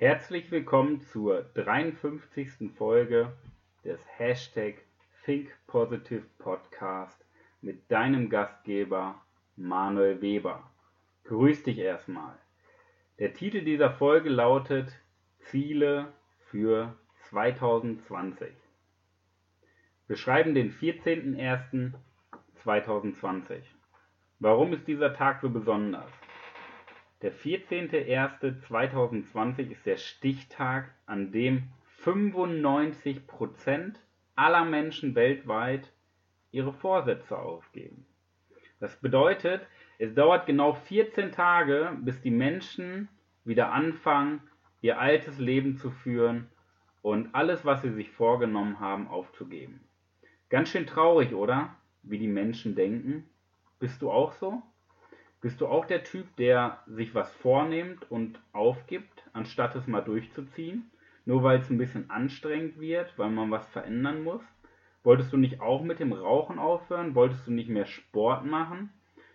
Herzlich willkommen zur 53. Folge des Hashtag Think Positive Podcast mit deinem Gastgeber Manuel Weber. Grüß dich erstmal. Der Titel dieser Folge lautet Ziele für 2020. Wir schreiben den 14.01.2020. Warum ist dieser Tag so besonders? Der 14.01.2020 ist der Stichtag, an dem 95% aller Menschen weltweit ihre Vorsätze aufgeben. Das bedeutet, es dauert genau 14 Tage, bis die Menschen wieder anfangen, ihr altes Leben zu führen und alles, was sie sich vorgenommen haben, aufzugeben. Ganz schön traurig, oder? Wie die Menschen denken. Bist du auch so? Bist du auch der Typ, der sich was vornimmt und aufgibt, anstatt es mal durchzuziehen? Nur weil es ein bisschen anstrengend wird, weil man was verändern muss? Wolltest du nicht auch mit dem Rauchen aufhören? Wolltest du nicht mehr Sport machen?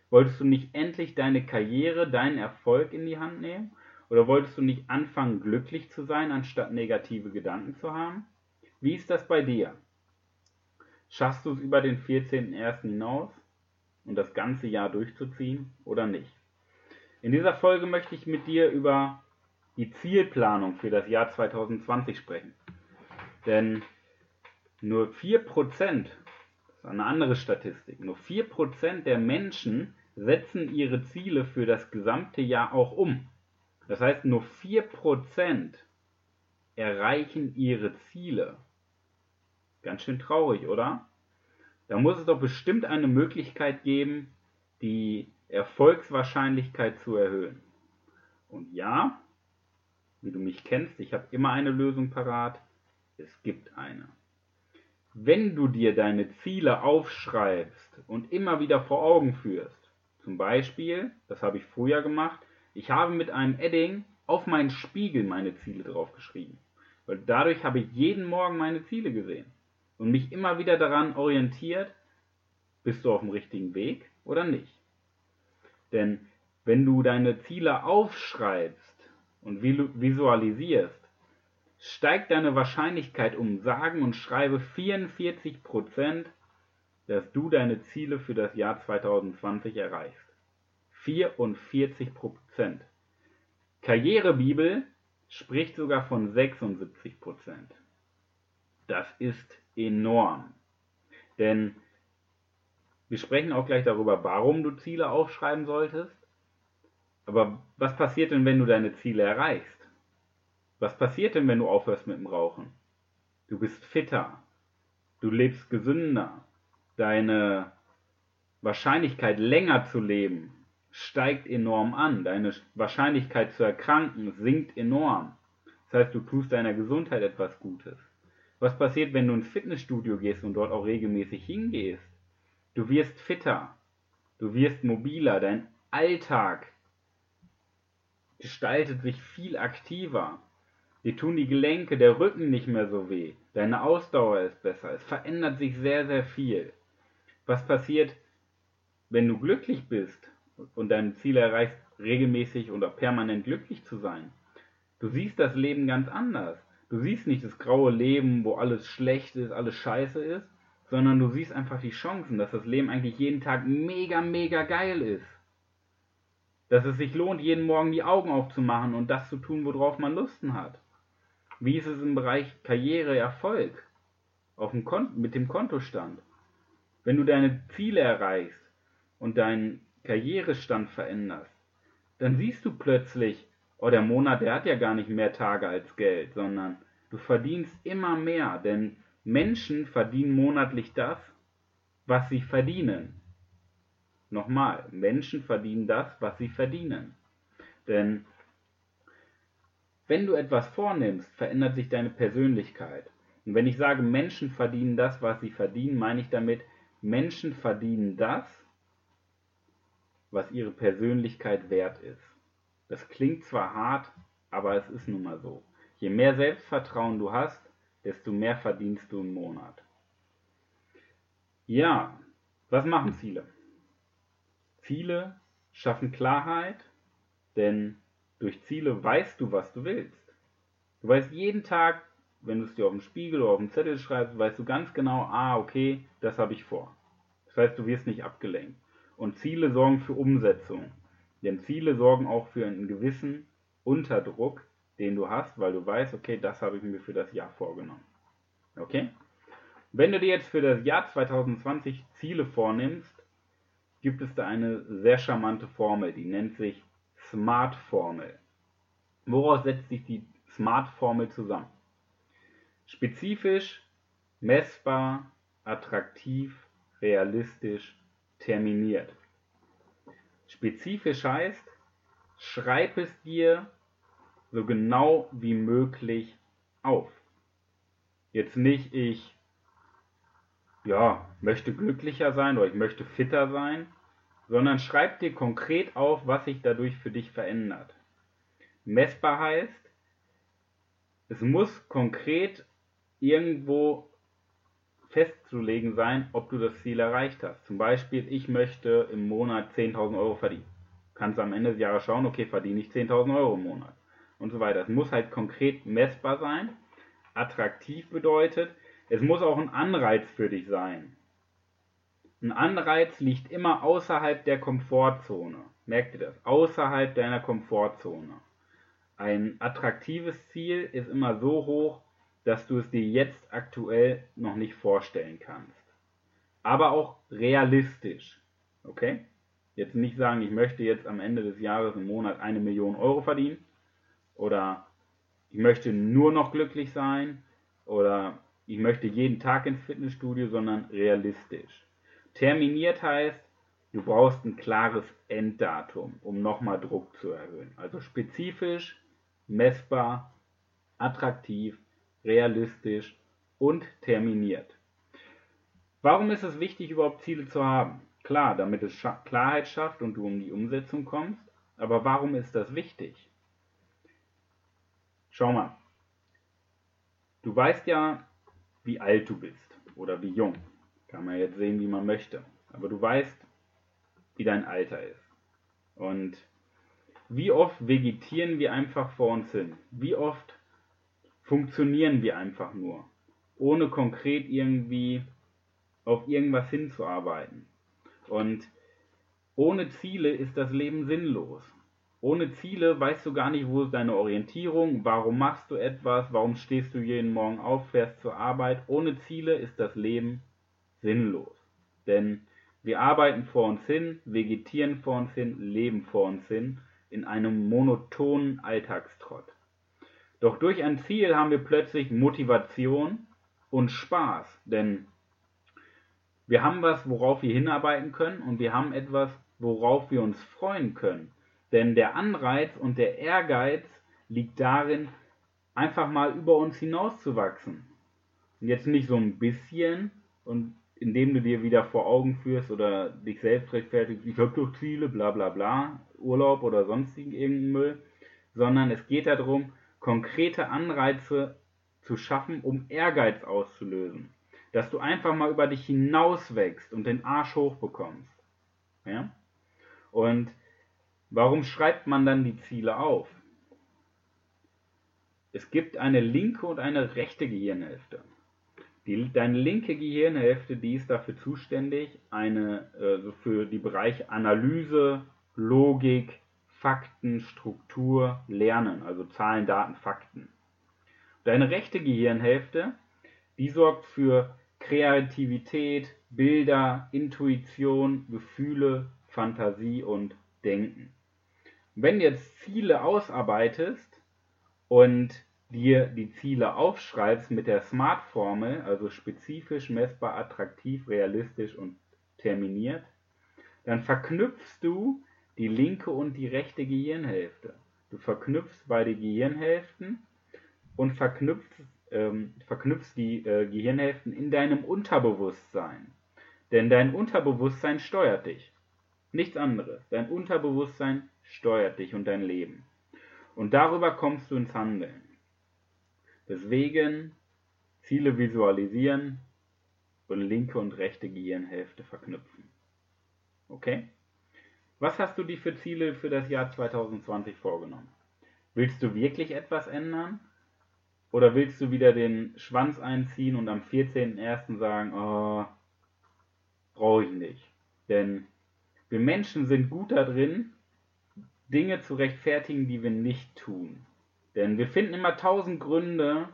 Wolltest du nicht endlich deine Karriere, deinen Erfolg in die Hand nehmen? Oder wolltest du nicht anfangen, glücklich zu sein, anstatt negative Gedanken zu haben? Wie ist das bei dir? Schaffst du es über den 14.01. hinaus? Und das ganze Jahr durchzuziehen oder nicht. In dieser Folge möchte ich mit dir über die Zielplanung für das Jahr 2020 sprechen. Denn nur 4%, das ist eine andere Statistik, nur 4% der Menschen setzen ihre Ziele für das gesamte Jahr auch um. Das heißt, nur 4% erreichen ihre Ziele. Ganz schön traurig, oder? Da muss es doch bestimmt eine Möglichkeit geben, die Erfolgswahrscheinlichkeit zu erhöhen. Und ja, wie du mich kennst, ich habe immer eine Lösung parat. Es gibt eine. Wenn du dir deine Ziele aufschreibst und immer wieder vor Augen führst, zum Beispiel, das habe ich früher gemacht, ich habe mit einem Edding auf meinen Spiegel meine Ziele draufgeschrieben. Weil dadurch habe ich jeden Morgen meine Ziele gesehen und mich immer wieder daran orientiert, bist du auf dem richtigen Weg oder nicht. Denn wenn du deine Ziele aufschreibst und visualisierst, steigt deine Wahrscheinlichkeit um sagen und schreibe 44 Prozent, dass du deine Ziele für das Jahr 2020 erreichst. 44 Prozent. Karrierebibel spricht sogar von 76 Prozent. Das ist enorm. Denn wir sprechen auch gleich darüber, warum du Ziele aufschreiben solltest. Aber was passiert denn, wenn du deine Ziele erreichst? Was passiert denn, wenn du aufhörst mit dem Rauchen? Du bist fitter. Du lebst gesünder. Deine Wahrscheinlichkeit, länger zu leben, steigt enorm an. Deine Wahrscheinlichkeit zu erkranken sinkt enorm. Das heißt, du tust deiner Gesundheit etwas Gutes. Was passiert, wenn du ins Fitnessstudio gehst und dort auch regelmäßig hingehst? Du wirst fitter, du wirst mobiler, dein Alltag gestaltet sich viel aktiver. Dir tun die Gelenke, der Rücken nicht mehr so weh, deine Ausdauer ist besser, es verändert sich sehr, sehr viel. Was passiert, wenn du glücklich bist und dein Ziel erreichst, regelmäßig oder permanent glücklich zu sein? Du siehst das Leben ganz anders. Du siehst nicht das graue Leben, wo alles schlecht ist, alles scheiße ist, sondern du siehst einfach die Chancen, dass das Leben eigentlich jeden Tag mega, mega geil ist. Dass es sich lohnt, jeden Morgen die Augen aufzumachen und das zu tun, worauf man Lusten hat. Wie ist es im Bereich Karriere, Erfolg? Auf dem Konto, mit dem Kontostand. Wenn du deine Ziele erreichst und deinen Karrierestand veränderst, dann siehst du plötzlich, oh, der Monat, der hat ja gar nicht mehr Tage als Geld, sondern du verdienst immer mehr, denn Menschen verdienen monatlich das, was sie verdienen. Nochmal, Menschen verdienen das, was sie verdienen. Denn wenn du etwas vornimmst, verändert sich deine Persönlichkeit. Und wenn ich sage, Menschen verdienen das, was sie verdienen, meine ich damit, Menschen verdienen das, was ihre Persönlichkeit wert ist. Das klingt zwar hart, aber es ist nun mal so. Je mehr Selbstvertrauen du hast, desto mehr verdienst du im Monat. Ja, was machen Ziele? Ziele schaffen Klarheit, denn durch Ziele weißt du, was du willst. Du weißt jeden Tag, wenn du es dir auf dem Spiegel oder auf dem Zettel schreibst, weißt du ganz genau, ah, okay, das habe ich vor. Das heißt, du wirst nicht abgelenkt. Und Ziele sorgen für Umsetzung. Denn Ziele sorgen auch für einen gewissen Unterdruck, den du hast, weil du weißt, okay, das habe ich mir für das Jahr vorgenommen. Okay? Wenn du dir jetzt für das Jahr 2020 Ziele vornimmst, gibt es da eine sehr charmante Formel, die nennt sich SMART-Formel. Woraus setzt sich die SMART-Formel zusammen? Spezifisch, messbar, attraktiv, realistisch, terminiert. Spezifisch heißt, schreib es dir so genau wie möglich auf. Jetzt nicht ich ja, möchte glücklicher sein oder ich möchte fitter sein, sondern schreib dir konkret auf, was sich dadurch für dich verändert. Messbar heißt, es muss konkret irgendwo festzulegen sein, ob du das Ziel erreicht hast. Zum Beispiel, ich möchte im Monat 10.000 Euro verdienen. Kannst am Ende des Jahres schauen, okay, verdiene ich 10.000 Euro im Monat und so weiter. Es muss halt konkret messbar sein. Attraktiv bedeutet, es muss auch ein Anreiz für dich sein. Ein Anreiz liegt immer außerhalb der Komfortzone. Merkt ihr das? Außerhalb deiner Komfortzone. Ein attraktives Ziel ist immer so hoch, dass du es dir jetzt aktuell noch nicht vorstellen kannst. Aber auch realistisch. Okay? Jetzt nicht sagen, ich möchte jetzt am Ende des Jahres im Monat eine Million Euro verdienen. Oder ich möchte nur noch glücklich sein. Oder ich möchte jeden Tag ins Fitnessstudio, sondern realistisch. Terminiert heißt, du brauchst ein klares Enddatum, um nochmal Druck zu erhöhen. Also spezifisch, messbar, attraktiv realistisch und terminiert. Warum ist es wichtig, überhaupt Ziele zu haben? Klar, damit es Klarheit schafft und du um die Umsetzung kommst. Aber warum ist das wichtig? Schau mal. Du weißt ja, wie alt du bist oder wie jung. Kann man jetzt sehen, wie man möchte. Aber du weißt, wie dein Alter ist. Und wie oft vegetieren wir einfach vor uns hin? Wie oft funktionieren wir einfach nur, ohne konkret irgendwie auf irgendwas hinzuarbeiten. Und ohne Ziele ist das Leben sinnlos. Ohne Ziele weißt du gar nicht, wo ist deine Orientierung, warum machst du etwas, warum stehst du jeden Morgen auf, fährst zur Arbeit. Ohne Ziele ist das Leben sinnlos. Denn wir arbeiten vor uns hin, vegetieren vor uns hin, leben vor uns hin in einem monotonen Alltagstrott. Doch durch ein Ziel haben wir plötzlich Motivation und Spaß, denn wir haben was, worauf wir hinarbeiten können und wir haben etwas, worauf wir uns freuen können. Denn der Anreiz und der Ehrgeiz liegt darin, einfach mal über uns hinauszuwachsen. Und jetzt nicht so ein bisschen und indem du dir wieder vor Augen führst oder dich selbst rechtfertigst, ich habe doch Ziele, bla bla bla, Urlaub oder sonstigen irgendeinen Müll, sondern es geht darum, konkrete Anreize zu schaffen, um Ehrgeiz auszulösen. Dass du einfach mal über dich hinaus wächst und den Arsch hochbekommst. Ja? Und warum schreibt man dann die Ziele auf? Es gibt eine linke und eine rechte Gehirnhälfte. Die, deine linke Gehirnhälfte, die ist dafür zuständig, eine, äh, für die Bereiche Analyse, Logik, Fakten, Struktur, Lernen, also Zahlen, Daten, Fakten. Deine rechte Gehirnhälfte, die sorgt für Kreativität, Bilder, Intuition, Gefühle, Fantasie und Denken. Wenn du jetzt Ziele ausarbeitest und dir die Ziele aufschreibst mit der SMART-Formel, also spezifisch, messbar, attraktiv, realistisch und terminiert, dann verknüpfst du die linke und die rechte Gehirnhälfte. Du verknüpfst beide Gehirnhälften und verknüpfst, ähm, verknüpfst die äh, Gehirnhälften in deinem Unterbewusstsein. Denn dein Unterbewusstsein steuert dich. Nichts anderes. Dein Unterbewusstsein steuert dich und dein Leben. Und darüber kommst du ins Handeln. Deswegen Ziele visualisieren und linke und rechte Gehirnhälfte verknüpfen. Okay? Was hast du dir für Ziele für das Jahr 2020 vorgenommen? Willst du wirklich etwas ändern? Oder willst du wieder den Schwanz einziehen und am 14.01. sagen, oh, brauche ich nicht. Denn wir Menschen sind gut darin, Dinge zu rechtfertigen, die wir nicht tun. Denn wir finden immer tausend Gründe,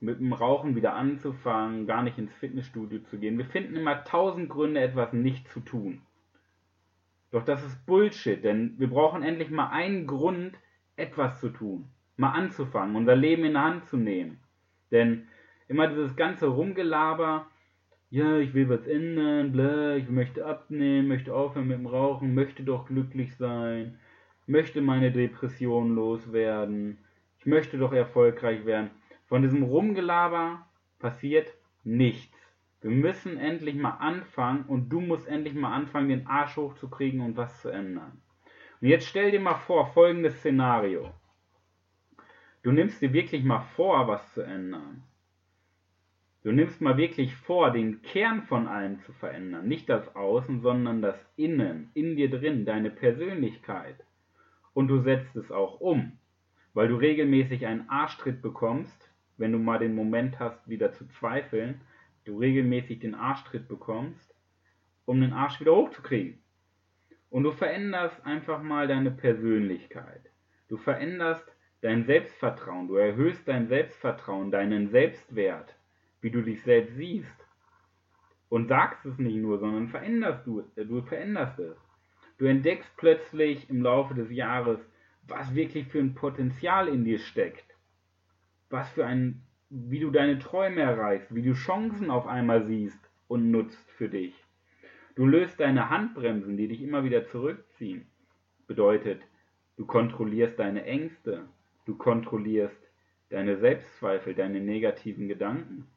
mit dem Rauchen wieder anzufangen, gar nicht ins Fitnessstudio zu gehen. Wir finden immer tausend Gründe, etwas nicht zu tun. Doch das ist Bullshit, denn wir brauchen endlich mal einen Grund, etwas zu tun mal anzufangen, unser Leben in die Hand zu nehmen. Denn immer dieses ganze Rumgelaber, ja, ich will was ändern, bla, ich möchte abnehmen, möchte aufhören mit dem Rauchen, möchte doch glücklich sein, möchte meine Depression loswerden, ich möchte doch erfolgreich werden. Von diesem Rumgelaber passiert nichts. Wir müssen endlich mal anfangen und du musst endlich mal anfangen, den Arsch hochzukriegen und was zu ändern. Und jetzt stell dir mal vor, folgendes Szenario. Du nimmst dir wirklich mal vor, was zu ändern. Du nimmst mal wirklich vor, den Kern von allem zu verändern. Nicht das Außen, sondern das Innen, in dir drin, deine Persönlichkeit. Und du setzt es auch um, weil du regelmäßig einen Arschtritt bekommst, wenn du mal den Moment hast, wieder zu zweifeln, du regelmäßig den Arschtritt bekommst, um den Arsch wieder hochzukriegen. Und du veränderst einfach mal deine Persönlichkeit. Du veränderst dein Selbstvertrauen, du erhöhst dein Selbstvertrauen, deinen Selbstwert, wie du dich selbst siehst. Und sagst es nicht nur, sondern veränderst du, äh, du veränderst es. Du entdeckst plötzlich im Laufe des Jahres, was wirklich für ein Potenzial in dir steckt. Was für ein, wie du deine Träume erreichst, wie du Chancen auf einmal siehst und nutzt für dich. Du löst deine Handbremsen, die dich immer wieder zurückziehen. Bedeutet, du kontrollierst deine Ängste, Du kontrollierst deine Selbstzweifel, deine negativen Gedanken.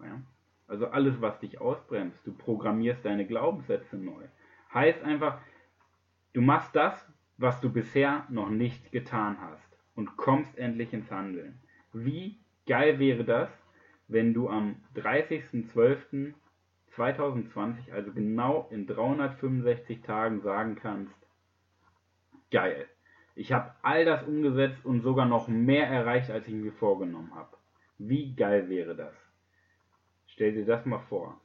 Ja? Also alles, was dich ausbremst. Du programmierst deine Glaubenssätze neu. Heißt einfach, du machst das, was du bisher noch nicht getan hast und kommst endlich ins Handeln. Wie geil wäre das, wenn du am 30.12.2020, also genau in 365 Tagen sagen kannst, geil, ich habe all das umgesetzt und sogar noch mehr erreicht, als ich mir vorgenommen habe. Wie geil wäre das? Stell dir das mal vor.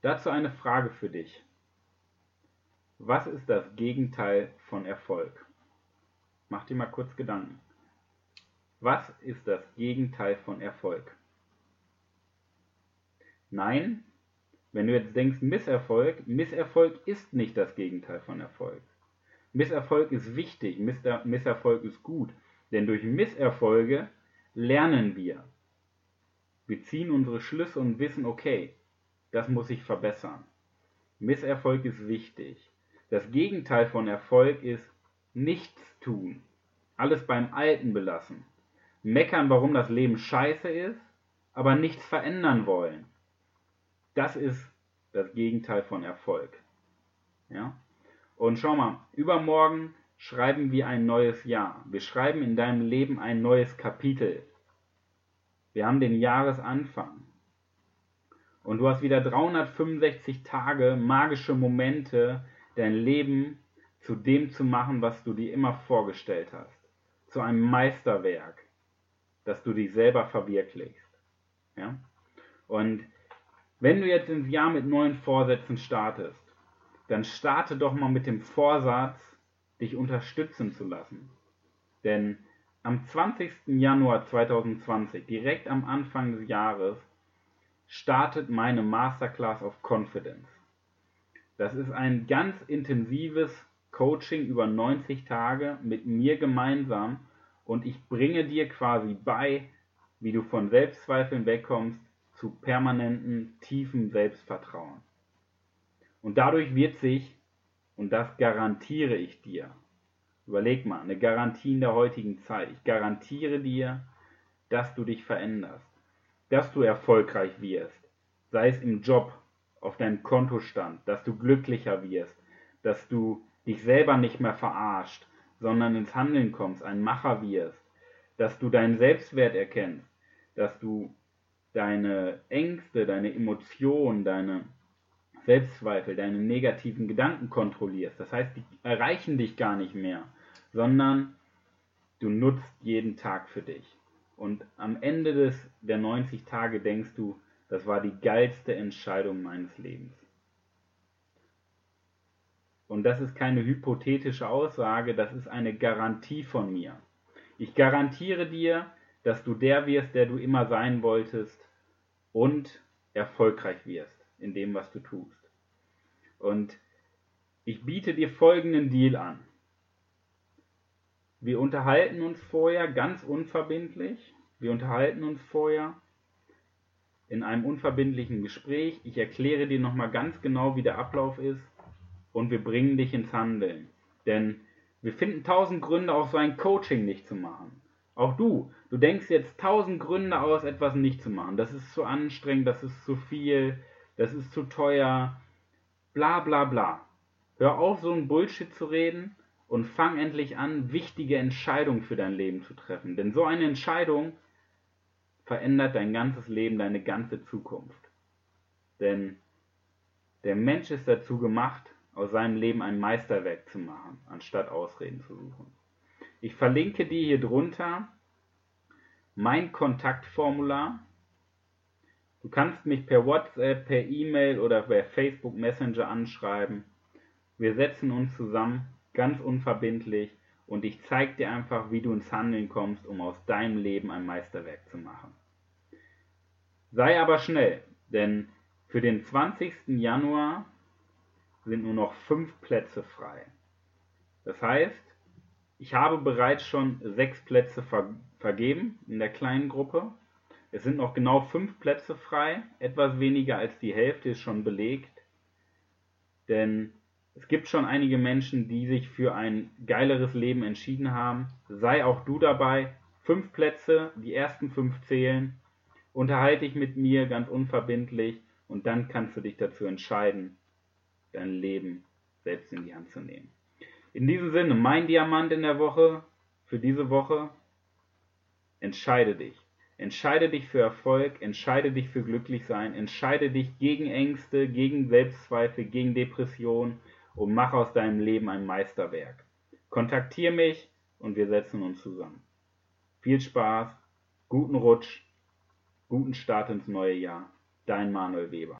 Dazu eine Frage für dich. Was ist das Gegenteil von Erfolg? Mach dir mal kurz Gedanken. Was ist das Gegenteil von Erfolg? Nein, wenn du jetzt denkst Misserfolg, Misserfolg ist nicht das Gegenteil von Erfolg. Misserfolg ist wichtig, Misserfolg ist gut, denn durch Misserfolge lernen wir. Wir ziehen unsere Schlüsse und wissen, okay, das muss ich verbessern. Misserfolg ist wichtig. Das Gegenteil von Erfolg ist nichts tun. Alles beim Alten belassen. Meckern, warum das Leben scheiße ist, aber nichts verändern wollen. Das ist das Gegenteil von Erfolg. Ja? Und schau mal, übermorgen schreiben wir ein neues Jahr. Wir schreiben in deinem Leben ein neues Kapitel. Wir haben den Jahresanfang. Und du hast wieder 365 Tage magische Momente, dein Leben zu dem zu machen, was du dir immer vorgestellt hast. Zu einem Meisterwerk, das du dich selber verwirklichst. Ja? Und wenn du jetzt ins Jahr mit neuen Vorsätzen startest, dann starte doch mal mit dem Vorsatz, dich unterstützen zu lassen. Denn am 20. Januar 2020, direkt am Anfang des Jahres, startet meine Masterclass of Confidence. Das ist ein ganz intensives Coaching über 90 Tage mit mir gemeinsam und ich bringe dir quasi bei, wie du von Selbstzweifeln wegkommst zu permanentem, tiefen Selbstvertrauen. Und dadurch wird sich, und das garantiere ich dir, überleg mal, eine Garantie in der heutigen Zeit, ich garantiere dir, dass du dich veränderst, dass du erfolgreich wirst, sei es im Job, auf deinem Kontostand, dass du glücklicher wirst, dass du dich selber nicht mehr verarscht, sondern ins Handeln kommst, ein Macher wirst, dass du deinen Selbstwert erkennst, dass du deine Ängste, deine Emotionen, deine Selbstzweifel, deine negativen Gedanken kontrollierst. Das heißt, die erreichen dich gar nicht mehr, sondern du nutzt jeden Tag für dich. und am Ende des, der 90 Tage denkst du, das war die geilste Entscheidung meines Lebens. Und das ist keine hypothetische Aussage, das ist eine Garantie von mir. Ich garantiere dir, dass du der wirst, der du immer sein wolltest und erfolgreich wirst in dem, was du tust. Und ich biete dir folgenden Deal an. Wir unterhalten uns vorher ganz unverbindlich. Wir unterhalten uns vorher in einem unverbindlichen Gespräch. Ich erkläre dir nochmal ganz genau, wie der Ablauf ist und wir bringen dich ins Handeln. Denn wir finden tausend Gründe, auch so ein Coaching nicht zu machen. Auch du, du denkst jetzt tausend Gründe aus, etwas nicht zu machen. Das ist zu anstrengend, das ist zu viel, das ist zu teuer, bla bla bla. Hör auf, so ein Bullshit zu reden und fang endlich an, wichtige Entscheidungen für dein Leben zu treffen. Denn so eine Entscheidung verändert dein ganzes Leben, deine ganze Zukunft. Denn der Mensch ist dazu gemacht, aus seinem Leben ein Meisterwerk zu machen, anstatt Ausreden zu suchen. Ich verlinke dir hier drunter mein Kontaktformular. Du kannst mich per WhatsApp, per E-Mail oder per Facebook Messenger anschreiben. Wir setzen uns zusammen, ganz unverbindlich, und ich zeige dir einfach, wie du ins Handeln kommst, um aus deinem Leben ein Meisterwerk zu machen. Sei aber schnell, denn für den 20. Januar sind nur noch fünf Plätze frei. Das heißt, ich habe bereits schon sechs Plätze ver vergeben in der kleinen Gruppe. Es sind noch genau fünf Plätze frei, etwas weniger als die Hälfte ist schon belegt. Denn es gibt schon einige Menschen, die sich für ein geileres Leben entschieden haben. Sei auch du dabei. Fünf Plätze, die ersten fünf zählen. Unterhalte dich mit mir ganz unverbindlich und dann kannst du dich dazu entscheiden, dein Leben selbst in die Hand zu nehmen. In diesem Sinne, mein Diamant in der Woche, für diese Woche, entscheide dich. Entscheide dich für Erfolg, entscheide dich für Glücklichsein, entscheide dich gegen Ängste, gegen Selbstzweifel, gegen Depressionen und mach aus deinem Leben ein Meisterwerk. Kontaktiere mich und wir setzen uns zusammen. Viel Spaß, guten Rutsch, guten Start ins neue Jahr. Dein Manuel Weber.